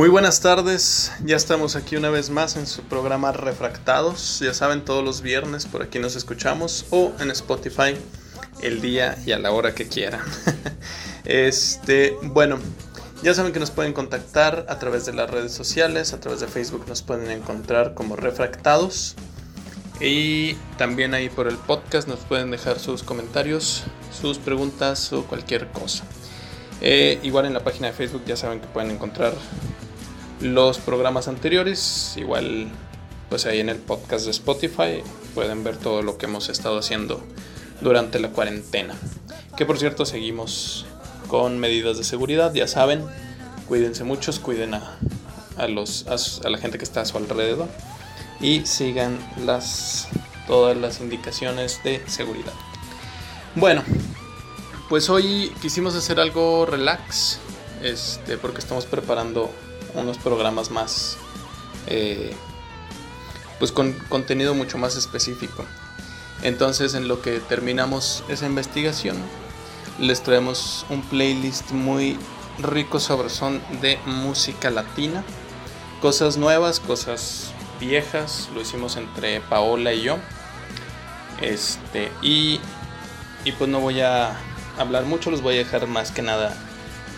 Muy buenas tardes, ya estamos aquí una vez más en su programa Refractados, ya saben todos los viernes por aquí nos escuchamos o en Spotify el día y a la hora que quieran. este, bueno, ya saben que nos pueden contactar a través de las redes sociales, a través de Facebook nos pueden encontrar como Refractados y también ahí por el podcast nos pueden dejar sus comentarios, sus preguntas o cualquier cosa. Eh, igual en la página de Facebook ya saben que pueden encontrar los programas anteriores. Igual pues ahí en el podcast de Spotify pueden ver todo lo que hemos estado haciendo durante la cuarentena. Que por cierto seguimos con medidas de seguridad, ya saben. Cuídense muchos, cuiden a, los, a, la gente que está a su alrededor y sigan las, todas las indicaciones de seguridad. Bueno, pues hoy quisimos hacer algo relax, este, porque estamos preparando unos programas más, eh, pues con contenido mucho más específico. Entonces, en lo que terminamos esa investigación, les traemos un playlist muy rico sobre son de música latina, cosas nuevas, cosas viejas, lo hicimos entre Paola y yo. Este, y, y pues no voy a hablar mucho, los voy a dejar más que nada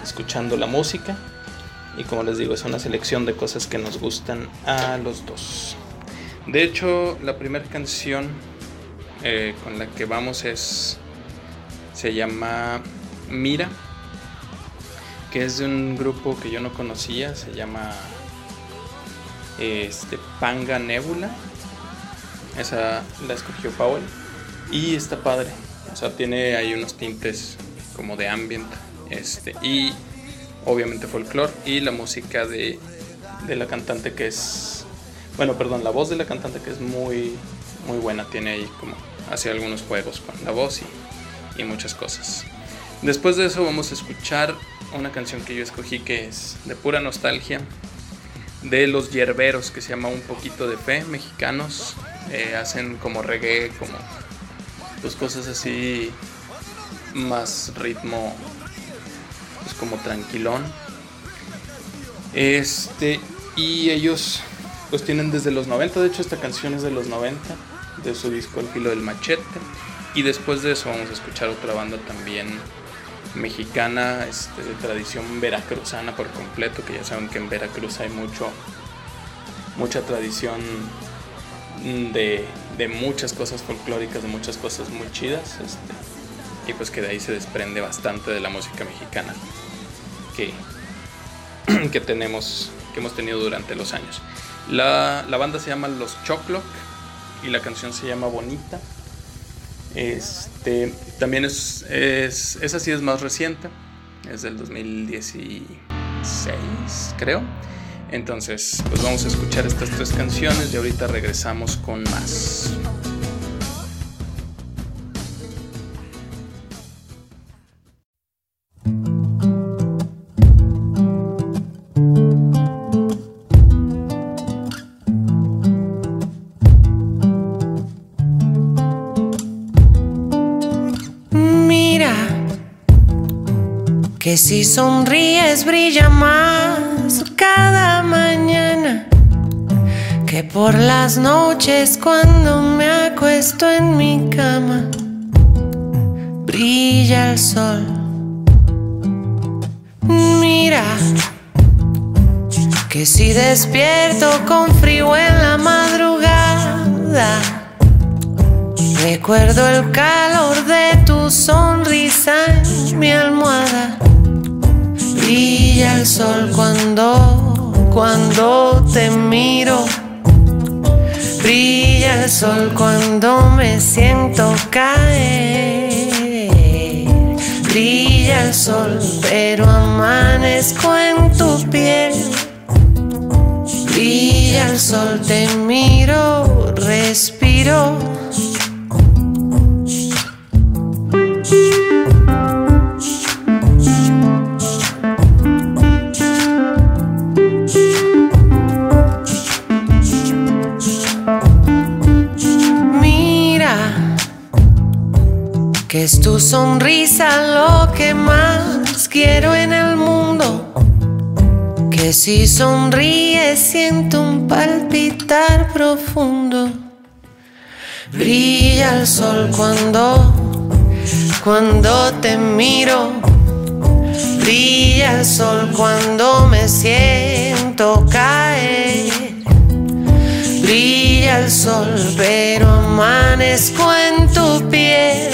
escuchando la música. Y como les digo, es una selección de cosas que nos gustan a los dos. De hecho, la primera canción eh, con la que vamos es. Se llama Mira. Que es de un grupo que yo no conocía. Se llama. Este. Panga Nebula. Esa la escogió Paul. Y está padre. O sea, tiene ahí unos tintes como de ambient. Este, y obviamente folclore. Y la música de, de la cantante que es. Bueno, perdón, la voz de la cantante que es muy, muy buena. Tiene ahí como. Hace algunos juegos con la voz y, y muchas cosas. Después de eso vamos a escuchar una canción que yo escogí que es de pura nostalgia de los yerberos que se llama Un poquito de fe, mexicanos. Eh, hacen como reggae, como pues cosas así más ritmo como tranquilón este y ellos pues tienen desde los 90 de hecho esta canción es de los 90 de su disco El filo del machete y después de eso vamos a escuchar otra banda también mexicana este, de tradición veracruzana por completo que ya saben que en Veracruz hay mucho mucha tradición de, muchas cosas folclóricas, de muchas cosas muy chidas. Este, y pues que de ahí se desprende bastante de la música mexicana que, que tenemos, que hemos tenido durante los años. La, banda se llama Los Choclock y la canción se llama Bonita. Este, también es, es, esa sí es más reciente, es del 2016, creo. Entonces, pues vamos a escuchar estas tres canciones y ahorita regresamos con más. Que si sonríes brilla más cada mañana que por las noches cuando me acuesto en mi cama brilla el sol. Mira que si despierto con frío en la madrugada recuerdo el calor de tu sonrisa en mi almohada brilla el sol cuando, cuando te miro. Brilla el sol cuando me siento caer. Brilla el sol, pero amanezco en tu piel. Brilla el sol, te miro, respiro tu sonrisa lo que más quiero en el mundo. Que si sonríe siento un palpitar profundo. Brilla el sol cuando, cuando te miro. Brilla el sol cuando me siento caer. Brilla el sol, pero amanezco en tu piel.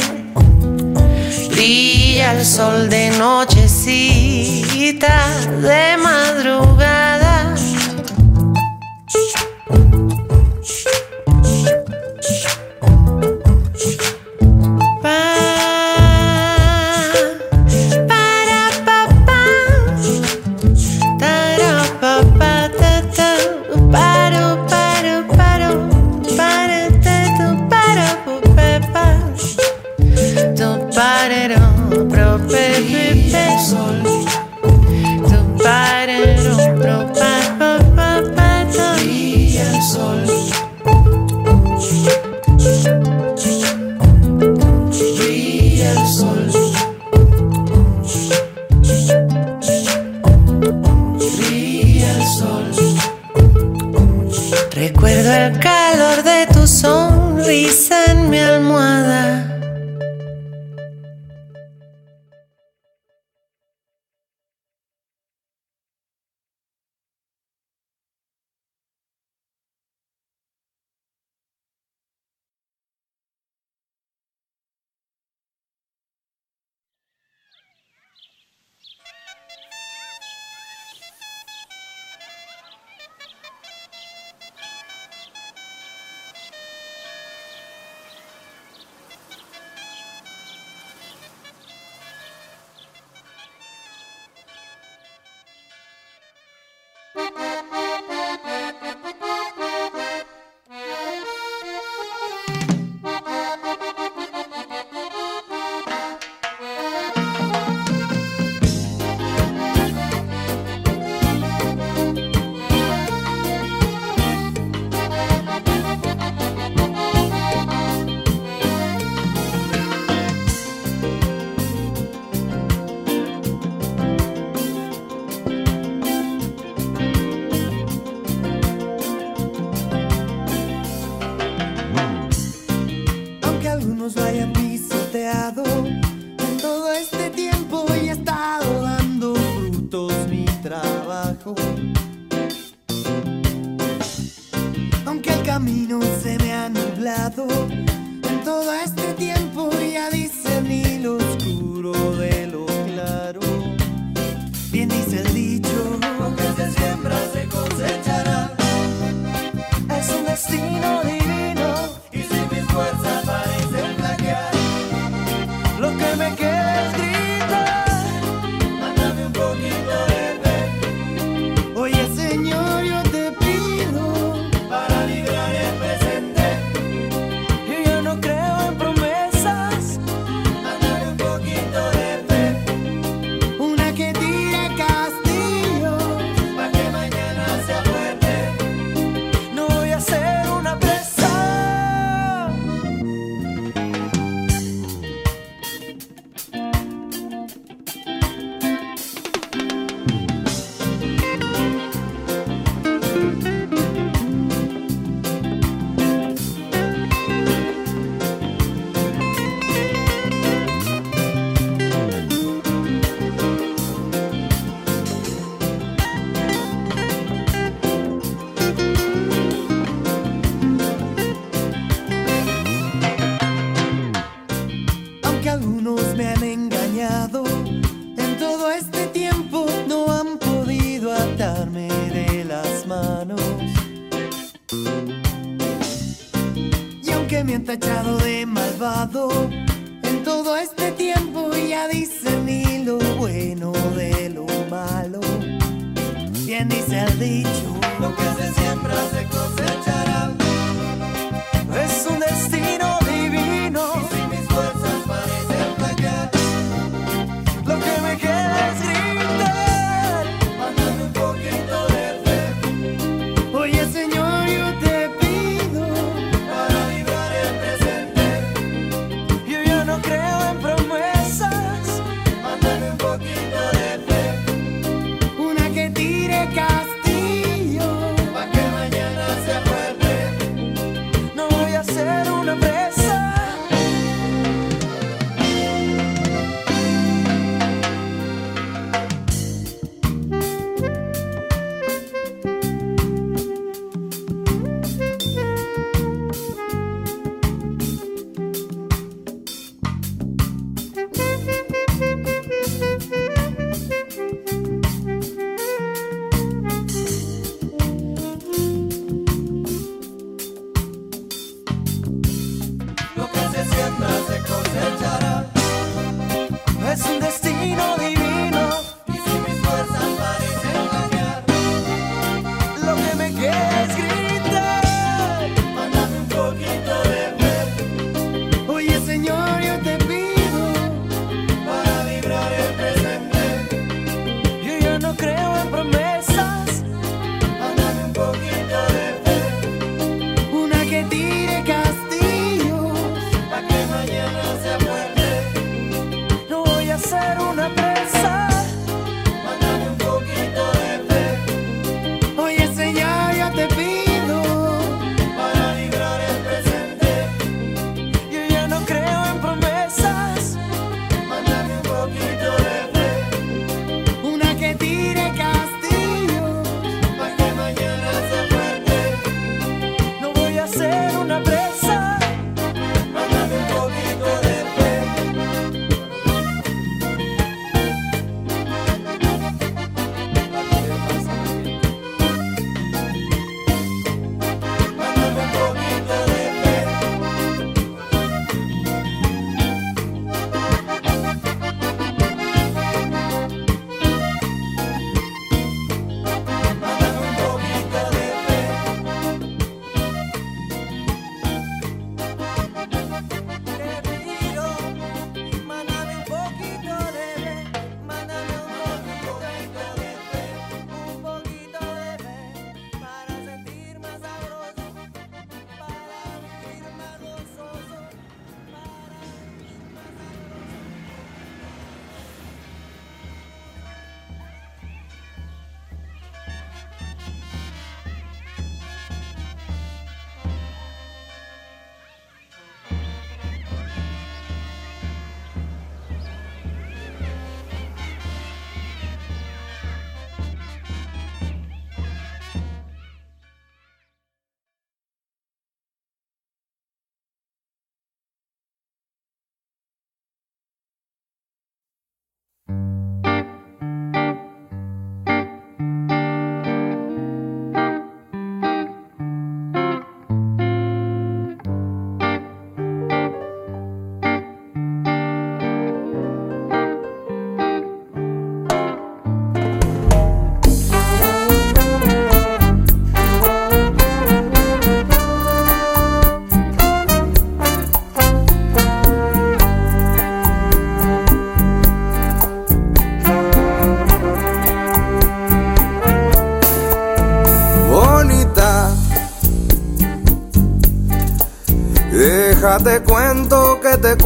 Brilla el sol de nochecita, de madrugada. Que tire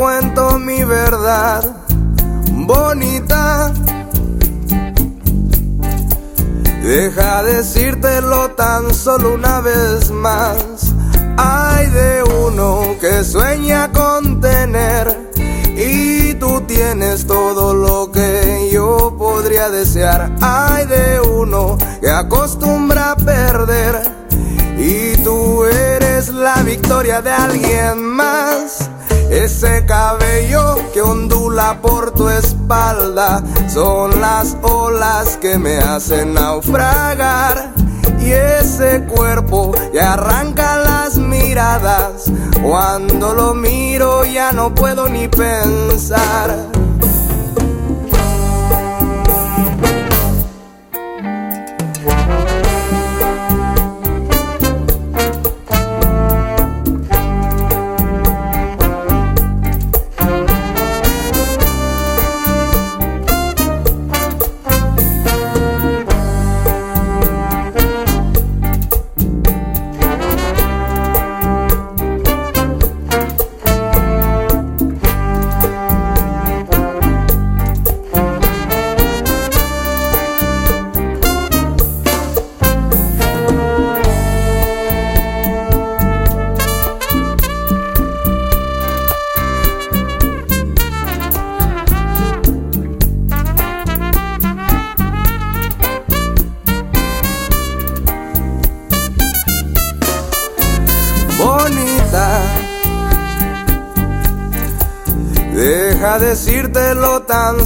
cuento mi verdad bonita. Deja decírtelo tan solo una vez más. Hay de uno que sueña con tener y tú tienes todo lo que yo podría desear. Hay de uno que acostumbra a perder y tú eres la victoria de alguien más. Ese cabello que ondula por tu espalda son las olas que me hacen naufragar. Y ese cuerpo que arranca las miradas. Cuando lo miro ya no puedo ni pensar.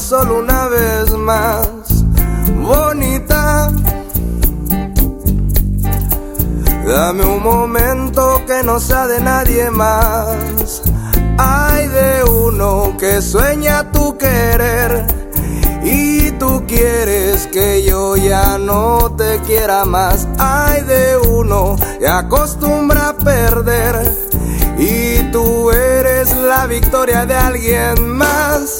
Solo una vez más, bonita. Dame un momento que no sea de nadie más. Hay de uno que sueña tu querer y tú quieres que yo ya no te quiera más. Hay de uno que acostumbra a perder y tú eres la victoria de alguien más.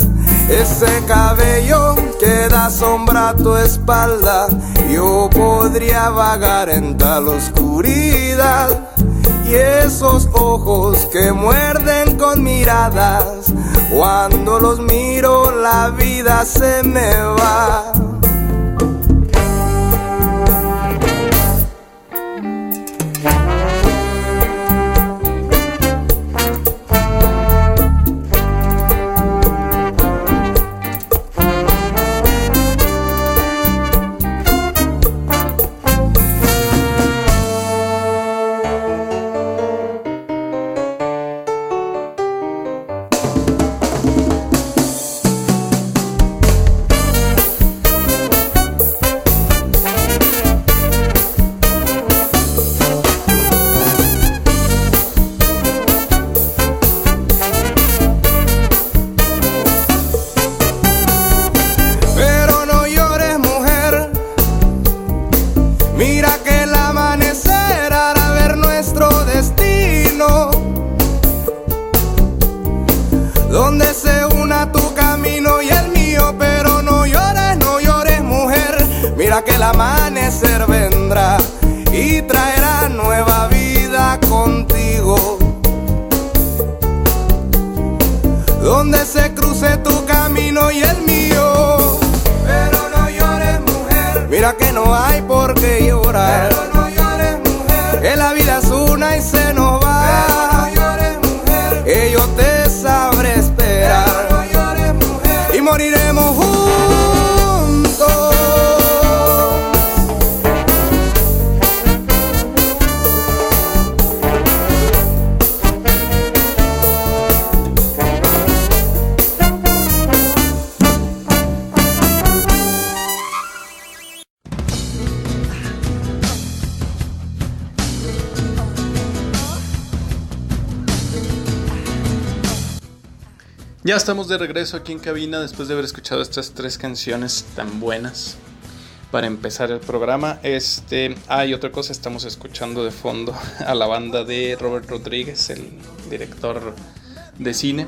Ese cabello que da sombra a tu espalda, yo podría vagar en tal oscuridad. Y esos ojos que muerden con miradas, cuando los miro la vida se me va. Ya estamos de regreso aquí en cabina después de haber escuchado estas tres canciones tan buenas para empezar el programa. Este, hay otra cosa, estamos escuchando de fondo a la banda de Robert Rodríguez, el director de cine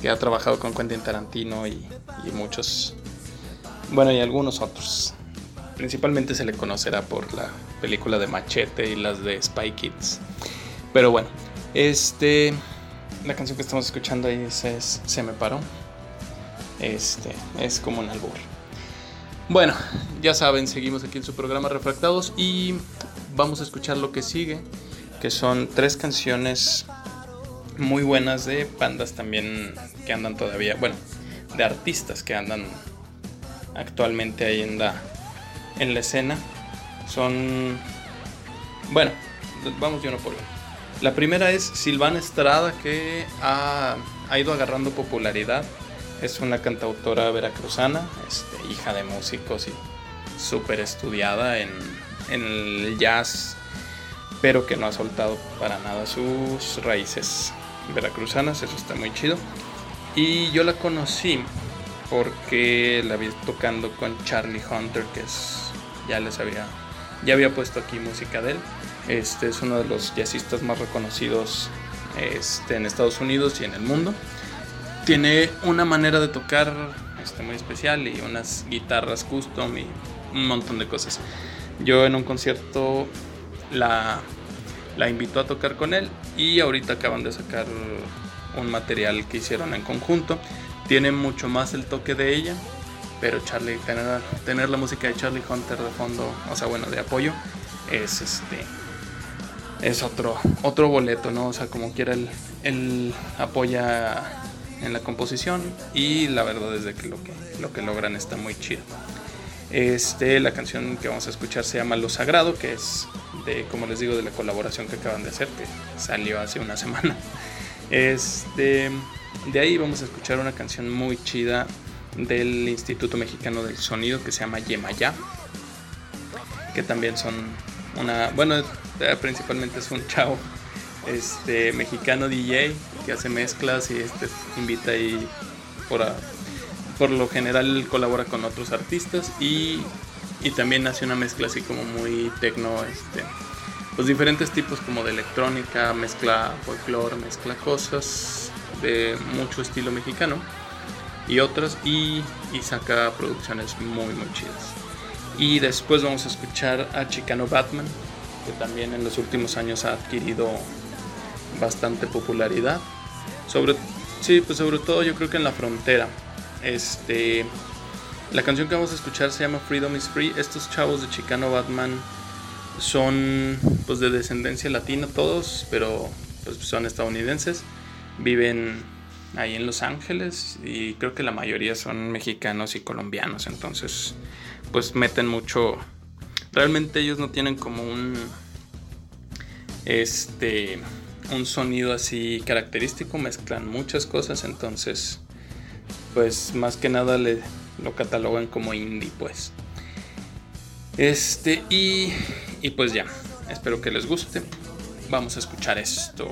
que ha trabajado con Quentin Tarantino y, y muchos, bueno, y algunos otros. Principalmente se le conocerá por la película de Machete y las de Spy Kids. Pero bueno, este la canción que estamos escuchando ahí es, Se me paró. Este, es como un albur. Bueno, ya saben, seguimos aquí en su programa Refractados y vamos a escuchar lo que sigue, que son tres canciones muy buenas de bandas también que andan todavía, bueno, de artistas que andan actualmente ahí en la, en la escena. Son, bueno, vamos de uno por uno. La primera es Silvana Estrada, que ha, ido agarrando popularidad. Es una cantautora veracruzana, este, hija de músicos y súper estudiada en, en el jazz, pero que no ha soltado para nada sus raíces veracruzanas, eso está muy chido. Y yo la conocí porque la vi tocando con Charlie Hunter, que es, ya les había, ya había puesto aquí música de él. Este es uno de los jazzistas más reconocidos este, en Estados Unidos y en el mundo. Tiene una manera de tocar este, muy especial y unas guitarras custom y un montón de cosas. Yo en un concierto la, la invitó a tocar con él y ahorita acaban de sacar un material que hicieron en conjunto. Tiene mucho más el toque de ella, pero Charlie, tener, tener la música de Charlie Hunter de fondo, o sea, bueno, de apoyo, es este es otro otro boleto, ¿no? O sea, como quiera él, él apoya en la composición y la verdad es que lo que lo que logran está muy chido. Este, la canción que vamos a escuchar se llama Lo Sagrado, que es de, como les digo, de la colaboración que acaban de hacer, que salió hace una semana. Este, de ahí vamos a escuchar una canción muy chida del Instituto Mexicano del Sonido que se llama Yemaya, que también son una, bueno, principalmente es un chavo este mexicano DJ que hace mezclas y este invita ahí por, por lo general colabora con otros artistas y, y también hace una mezcla así como muy tecno este pues diferentes tipos como de electrónica mezcla folclore mezcla cosas de mucho estilo mexicano y otras y, y saca producciones muy muy chidas. Y después vamos a escuchar a Chicano Batman que también en los últimos años ha adquirido bastante popularidad sobre sí pues sobre todo yo creo que en la frontera este, la canción que vamos a escuchar se llama Freedom is Free. Estos chavos de Chicano Batman son pues de descendencia latina todos, pero pues son estadounidenses. Viven ahí en Los Ángeles y creo que la mayoría son mexicanos y colombianos, entonces pues meten mucho realmente ellos no tienen como un este un sonido así característico, mezclan muchas cosas, entonces pues más que nada le, lo catalogan como indie, pues. Este, y, y pues ya, espero que les guste. Vamos a escuchar esto.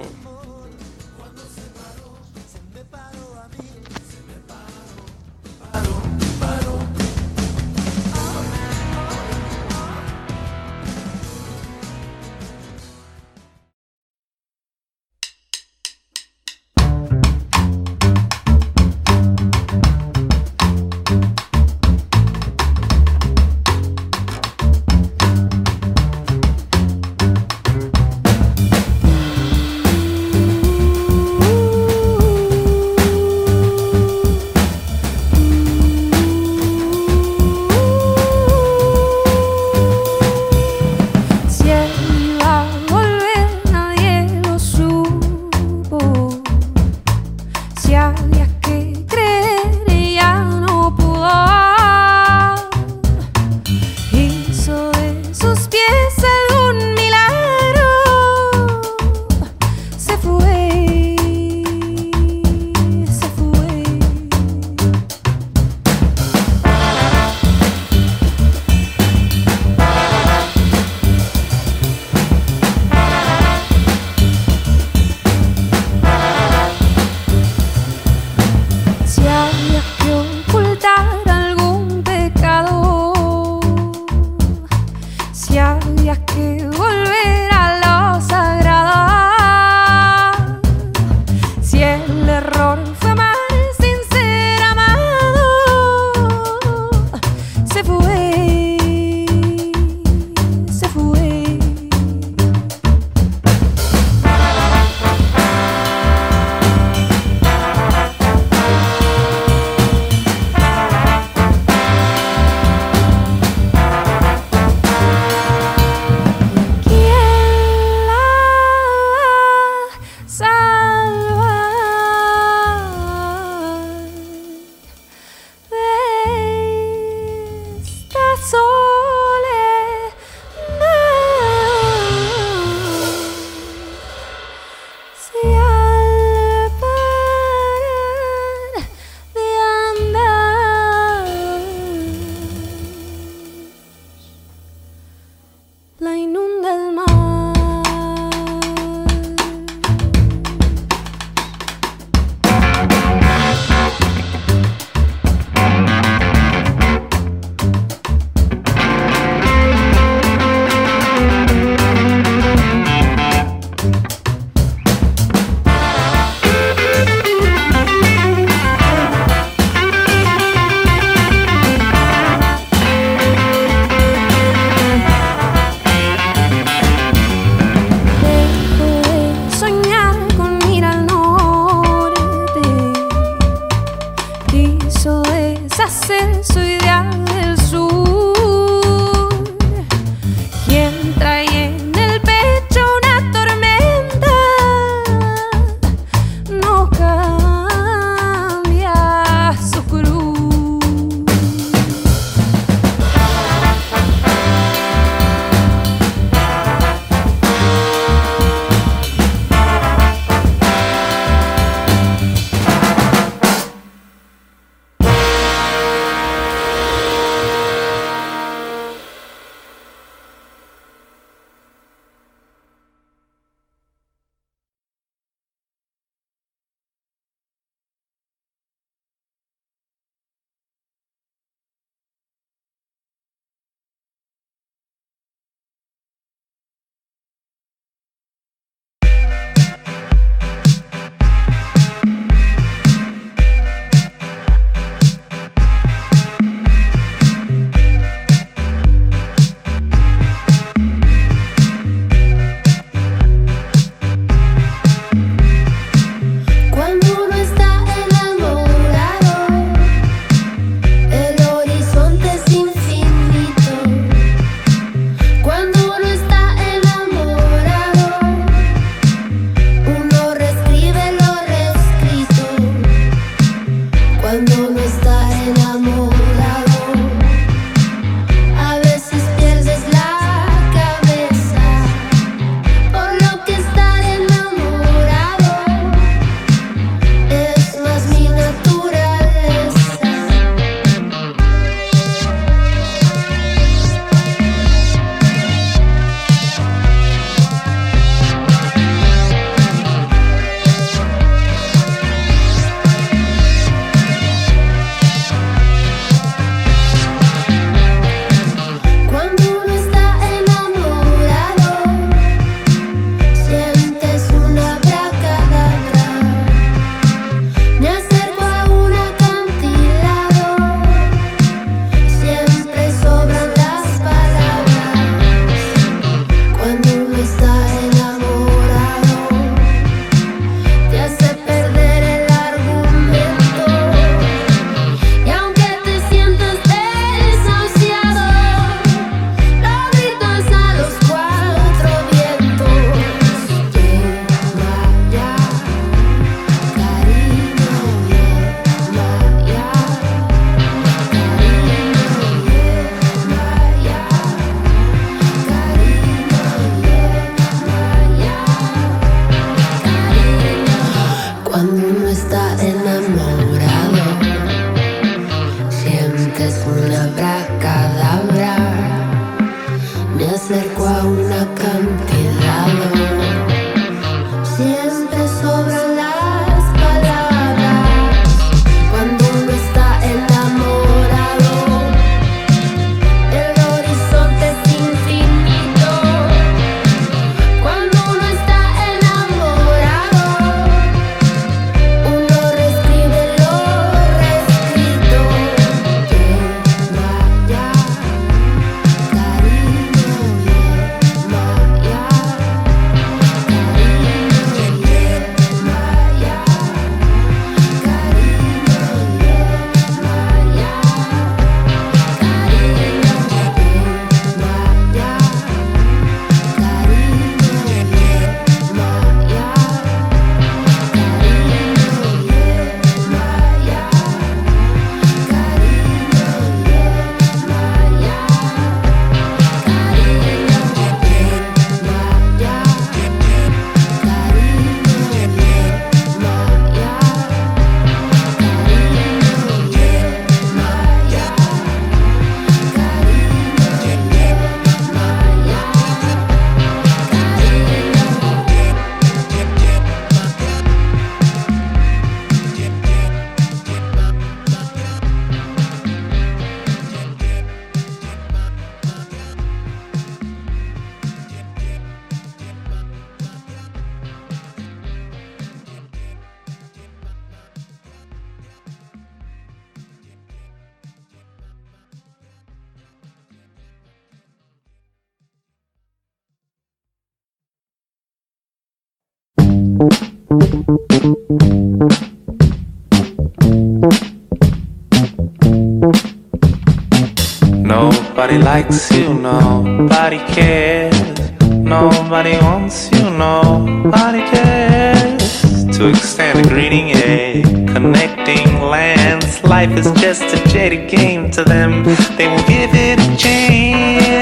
Likes you, nobody cares. Nobody wants you, nobody cares. To extend a greeting, a connecting lands. Life is just a jaded game to them. They will give it a chance.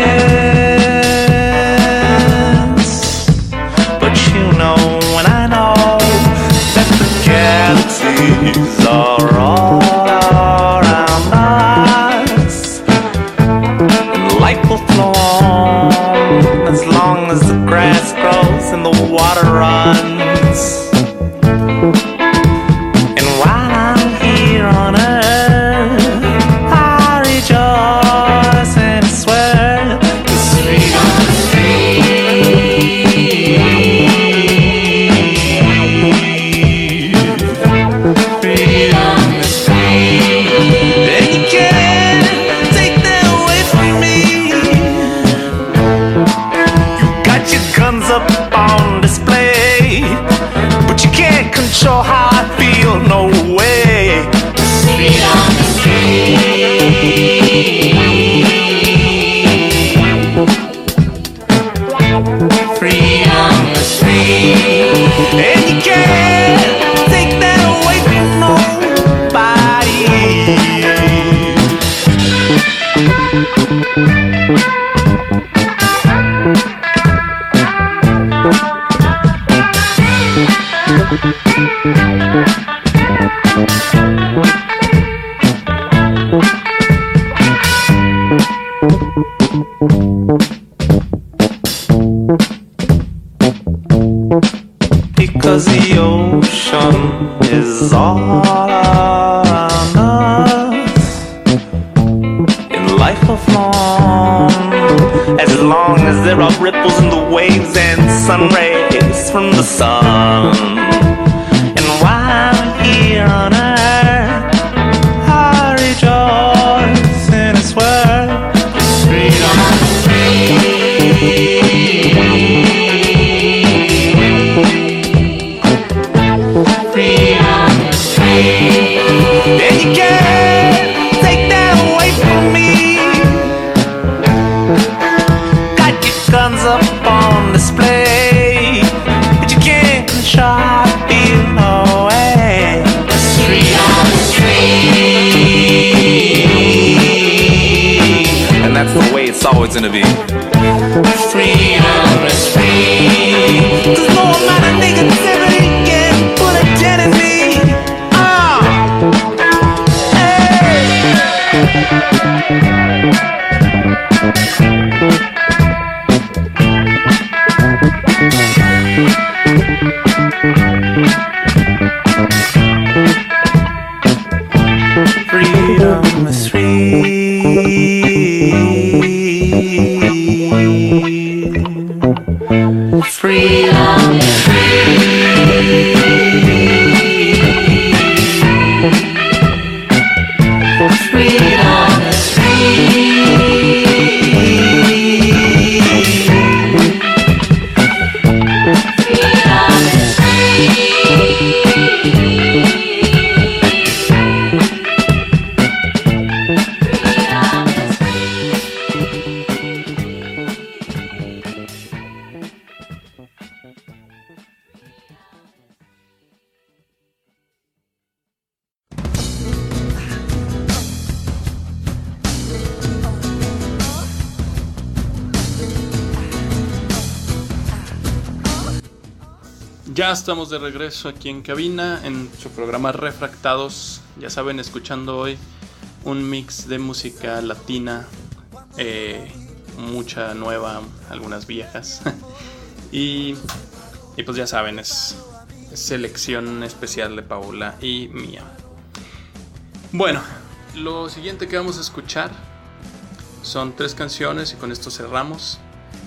De regreso aquí en cabina en su programa Refractados. Ya saben, escuchando hoy un mix de música latina, eh, mucha nueva, algunas viejas. y, y, pues ya saben, es selección especial de Paula y mía. Bueno, lo siguiente que vamos a escuchar son tres canciones y con esto cerramos.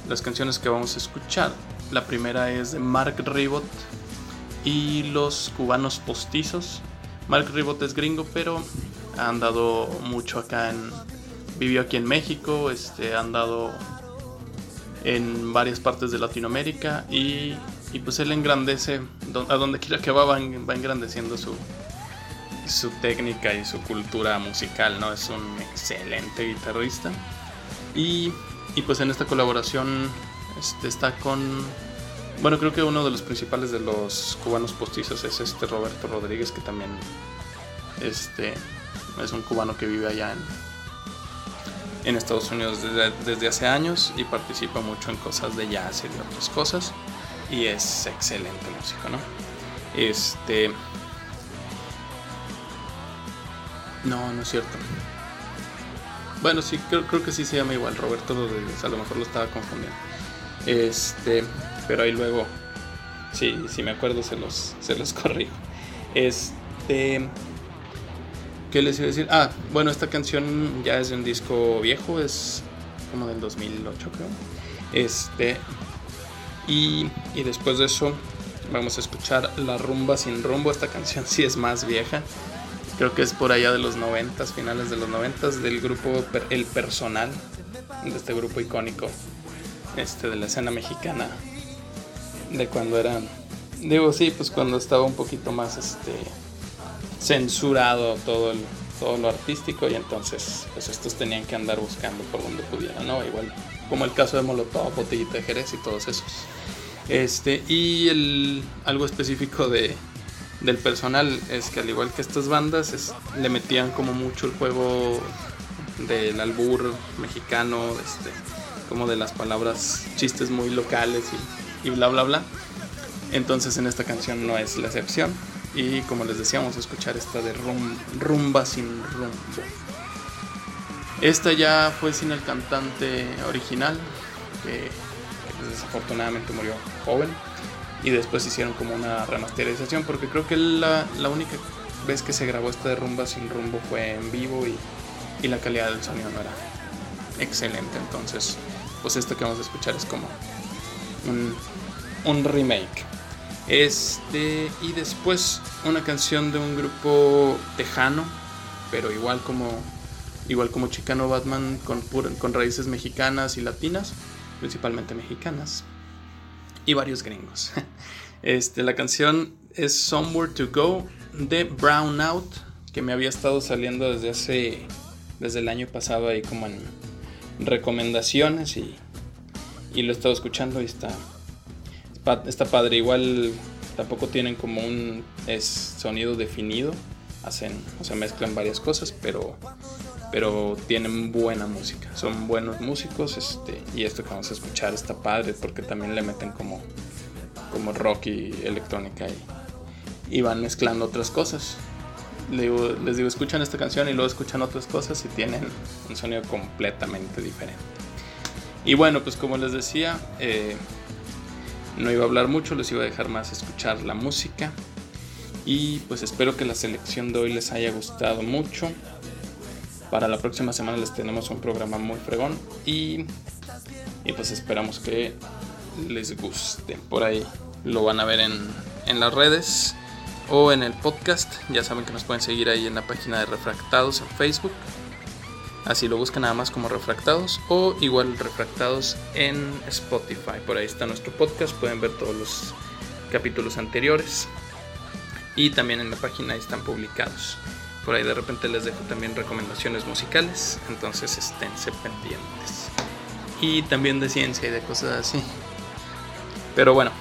Las canciones que vamos a escuchar la primera es de Mark Ribot y los cubanos postizos. Mark Ribot es gringo, pero ha andado mucho acá en. Vivió aquí en México, este, ha andado en varias partes de Latinoamérica y y pues él engrandece, a donde quiera que va, va engrandeciendo su, su técnica y su cultura musical, ¿no? Es un excelente guitarrista. Y, y pues en esta colaboración este, está con... Bueno, creo que uno de los principales de los cubanos postizos es este Roberto Rodríguez, que también este, es un cubano que vive allá en, en Estados Unidos desde, desde, hace años y participa mucho en cosas de jazz y de otras cosas. Y es excelente músico, ¿no? Este, No, no es cierto. Bueno, sí, creo, creo que sí se llama igual, Roberto Rodríguez, a lo mejor lo estaba confundiendo. Este, pero ahí luego, sí, si me acuerdo se los, se los corrijo. Este, ¿qué les iba a decir? Ah, bueno, esta canción ya es de un disco viejo, es como del 2008 creo. Este, y, y después de eso vamos a escuchar La Rumba Sin Rumbo, esta canción sí es más vieja creo que es por allá de los 90, finales de los 90, del grupo El Personal, de este grupo icónico este, de la escena mexicana, de cuando era, digo sí, pues cuando estaba un poquito más este, censurado todo, el, todo lo artístico y entonces pues estos tenían que andar buscando por donde pudieran, ¿no? Igual como el caso de Molotov, Botellita de Jerez y todos esos. Este, y el, algo específico de, del personal es que al igual que estas bandas le metían como mucho el juego del albur mexicano, este, como de las palabras chistes muy locales y, bla bla bla. Entonces en esta canción no es la excepción. Y como les decíamos, escuchar esta de rumba sin rumbo. Esta ya fue sin el cantante original, que desafortunadamente murió joven y después hicieron como una remasterización porque creo que la, la única vez que se grabó esta de rumba sin rumbo fue en vivo y, y, la calidad del sonido no era excelente entonces pues esto que vamos a escuchar es como un, remake este y después una canción de un grupo tejano pero igual como igual como Chicano Batman con, con raíces mexicanas y latinas principalmente mexicanas y varios gringos. Este, la canción es Somewhere to Go de Brown Out, que me había estado saliendo desde hace, desde el año pasado ahí como en recomendaciones y, y lo he estado escuchando y está, está padre. Igual tampoco tienen como un sonido definido, hacen, o sea, mezclan varias cosas, pero pero tienen buena música, son buenos músicos este, y esto que vamos a escuchar está padre porque también le meten como, como rock y electrónica y, y van mezclando otras cosas. Les digo, les digo, escuchan esta canción y luego escuchan otras cosas y tienen un sonido completamente diferente. Y bueno, pues como les decía, eh, no iba a hablar mucho, les iba a dejar más escuchar la música. Y pues espero que la selección de hoy les haya gustado mucho. Para la próxima semana les tenemos un programa muy fregón y, y pues esperamos que les guste. Por ahí lo van a ver en, en las redes o en el podcast. Ya saben que nos pueden seguir ahí en la página de Refractados en Facebook. Así lo buscan nada más como Refractados o igual Refractados en Spotify. Por ahí está nuestro podcast. Pueden ver todos los capítulos anteriores. Y también en la página están publicados. Por ahí de repente les dejo también recomendaciones musicales, entonces esténse pendientes. Y también de ciencia y de cosas así. Pero bueno,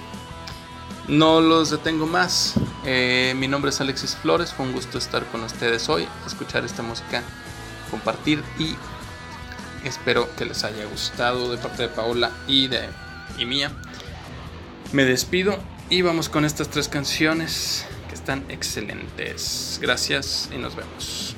no los detengo más. Eh, mi nombre es Alexis Flores, fue un gusto estar con ustedes hoy, escuchar esta música, compartir y espero que les haya gustado de parte de Paola y de y mía. Me despido y vamos con estas tres canciones están excelentes. Gracias y nos vemos.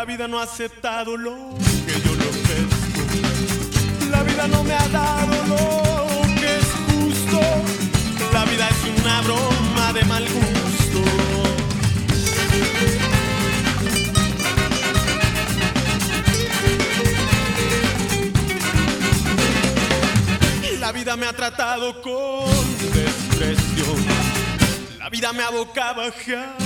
La vida no ha aceptado lo que yo le ofrezco. La vida no me ha dado lo que es justo. La vida es una broma de mal gusto. La vida me ha tratado con desprecio. La vida me ha boca bajar